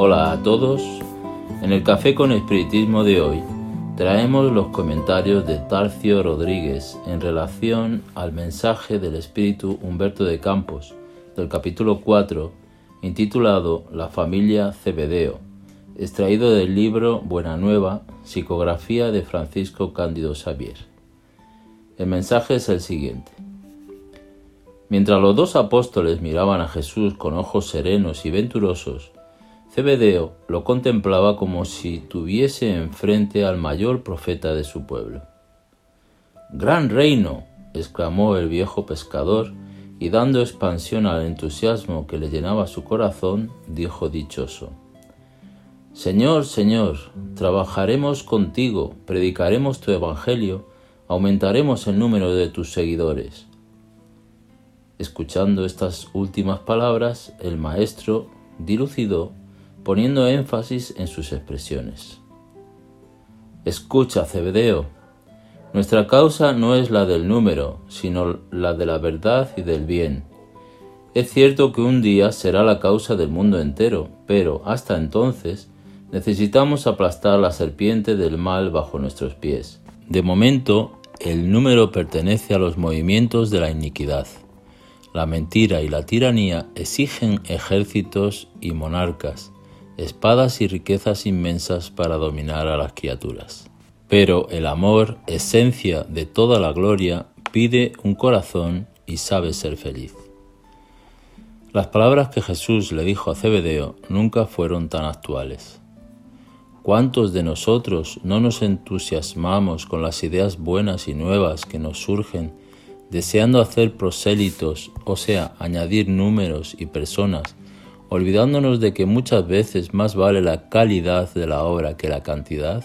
Hola a todos. En el Café con Espiritismo de hoy traemos los comentarios de Tarcio Rodríguez en relación al mensaje del Espíritu Humberto de Campos del capítulo 4 intitulado La familia Cebedeo, extraído del libro Buena Nueva, psicografía de Francisco Cándido Xavier. El mensaje es el siguiente. Mientras los dos apóstoles miraban a Jesús con ojos serenos y venturosos, Cebedeo lo contemplaba como si tuviese enfrente al mayor profeta de su pueblo. Gran reino, exclamó el viejo pescador, y dando expansión al entusiasmo que le llenaba su corazón, dijo dichoso, Señor, Señor, trabajaremos contigo, predicaremos tu Evangelio, aumentaremos el número de tus seguidores. Escuchando estas últimas palabras, el maestro dilucidó poniendo énfasis en sus expresiones. Escucha, Cebedeo, nuestra causa no es la del número, sino la de la verdad y del bien. Es cierto que un día será la causa del mundo entero, pero hasta entonces necesitamos aplastar la serpiente del mal bajo nuestros pies. De momento, el número pertenece a los movimientos de la iniquidad. La mentira y la tiranía exigen ejércitos y monarcas, espadas y riquezas inmensas para dominar a las criaturas. Pero el amor, esencia de toda la gloria, pide un corazón y sabe ser feliz. Las palabras que Jesús le dijo a Cebedeo nunca fueron tan actuales. ¿Cuántos de nosotros no nos entusiasmamos con las ideas buenas y nuevas que nos surgen deseando hacer prosélitos, o sea, añadir números y personas, olvidándonos de que muchas veces más vale la calidad de la obra que la cantidad?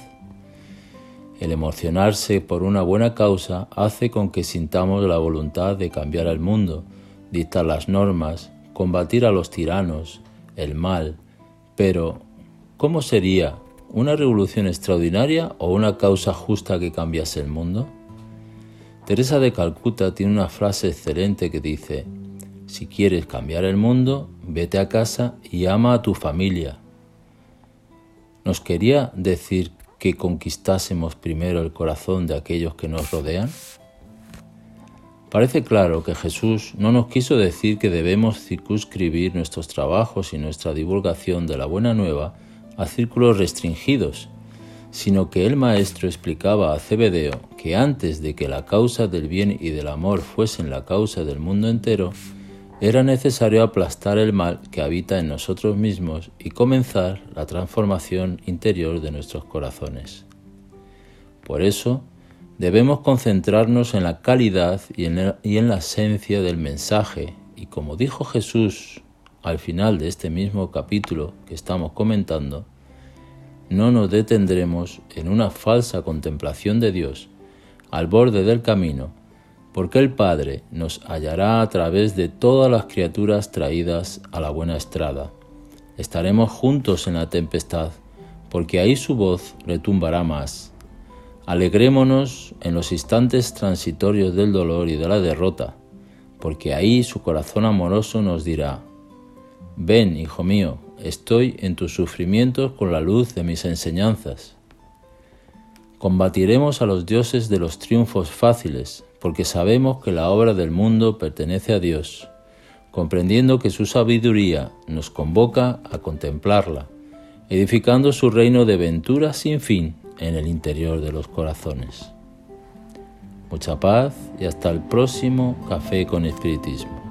El emocionarse por una buena causa hace con que sintamos la voluntad de cambiar el mundo, dictar las normas, combatir a los tiranos, el mal, pero ¿cómo sería una revolución extraordinaria o una causa justa que cambiase el mundo? Teresa de Calcuta tiene una frase excelente que dice, si quieres cambiar el mundo, vete a casa y ama a tu familia. ¿Nos quería decir que conquistásemos primero el corazón de aquellos que nos rodean? Parece claro que Jesús no nos quiso decir que debemos circunscribir nuestros trabajos y nuestra divulgación de la buena nueva a círculos restringidos, sino que el Maestro explicaba a Cebedeo que antes de que la causa del bien y del amor fuesen la causa del mundo entero, era necesario aplastar el mal que habita en nosotros mismos y comenzar la transformación interior de nuestros corazones. Por eso, debemos concentrarnos en la calidad y en, y en la esencia del mensaje, y como dijo Jesús al final de este mismo capítulo que estamos comentando, no nos detendremos en una falsa contemplación de Dios al borde del camino, porque el Padre nos hallará a través de todas las criaturas traídas a la buena estrada. Estaremos juntos en la tempestad, porque ahí su voz retumbará más. Alegrémonos en los instantes transitorios del dolor y de la derrota, porque ahí su corazón amoroso nos dirá, Ven, hijo mío, estoy en tus sufrimientos con la luz de mis enseñanzas. Combatiremos a los dioses de los triunfos fáciles, porque sabemos que la obra del mundo pertenece a Dios, comprendiendo que su sabiduría nos convoca a contemplarla, edificando su reino de ventura sin fin en el interior de los corazones. Mucha paz y hasta el próximo Café con Espiritismo.